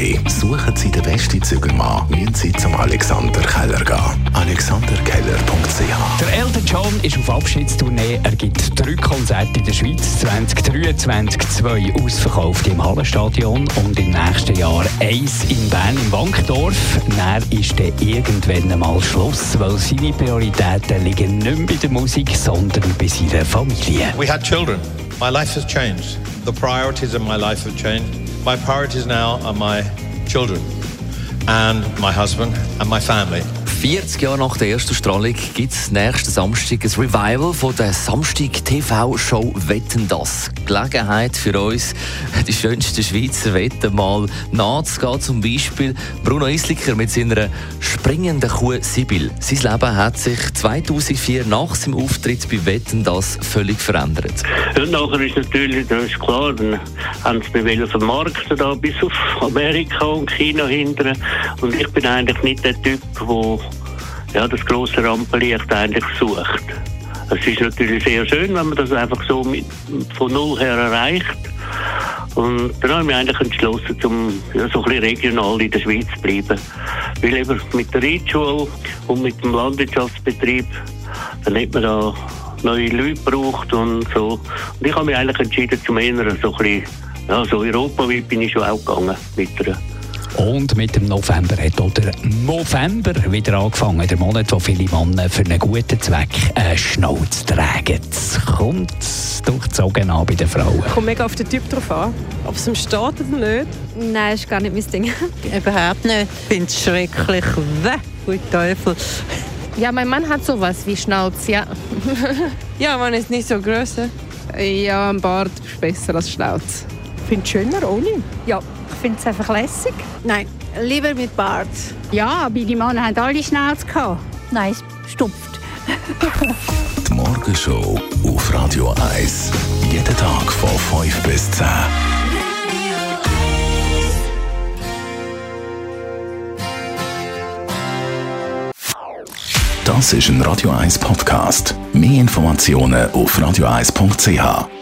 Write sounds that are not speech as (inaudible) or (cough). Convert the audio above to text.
AG. Suchen Sie den besten Zügelmann, müssen Sie zum Alexander Keller gehen. alexanderkeller.ch Der Elton John ist auf Abschiedstournee. Er gibt drei Konzerte in der Schweiz. 2023 zwei ausverkauft im Hallenstadion und im nächsten Jahr eins in Bern im Wankdorf. Dann ist dann irgendwann einmal Schluss, weil seine Prioritäten liegen nicht mehr bei der Musik, sondern bei seiner Familie. We had children. My life has changed. The priorities of my life have changed. My priorities now are my children and my husband and my family. 40 Jahre nach der ersten Strahlung gibt es nächsten Samstag ein Revival von der Samstag-TV-Show Wetten das. Gelegenheit für uns, (laughs) die schönsten Schweizer Wetten mal nachzugehen. Zum Beispiel Bruno Isliker mit seiner springenden Kuh Sibyl. Sein Leben hat sich 2004 nach seinem Auftritt bei Wetten das völlig verändert. Und nachher ist natürlich, das ist klar, dann haben sie mich vermarkten da bis auf Amerika und China hinterher. Und ich bin eigentlich nicht der Typ, der ja, das grosse Rampenlicht eigentlich sucht. Es ist natürlich sehr schön, wenn man das einfach so mit, von null her erreicht. Und dann habe ich mich eigentlich entschlossen, um ja, so ein bisschen regional in der Schweiz zu bleiben. Weil eben mit der Reitschule und mit dem Landwirtschaftsbetrieb, dann hat man da neue Leute gebraucht und so. Und ich habe mich eigentlich entschieden, zum eher so ein bisschen, ja, so europaweit bin ich schon auch gegangen mit einer Und mit dem November hat auch der November wieder angefangen, der Monat, wo viele Männer für einen guten Zweck einen Schnauz tragen. Es kommt durchzogen an bei den Frauen. Kommt mega auf den Typ drauf an, ob es ihm steht oder nicht. Nein, ist gar nicht mein Ding. (laughs) Überhaupt nicht. Ich finde es schrecklich. Weh, gut Teufel. Ja, mein Mann hat sowas wie Schnauz, ja. (laughs) Ja, man ist nicht so groß. Ja, ein Bart ist besser als Schnauz. Ich finde es schöner ohne. Ja, finde es einfach lässig. Nein, lieber mit Bart. Ja, aber die Männer haben alle Schnauze gehabt. Nein, es stupft. (laughs) Die Morgenshow auf Radio 1. Jeden Tag von 5 bis 10. Das ist ein Radio 1 Podcast. Mehr Informationen auf radio1.ch.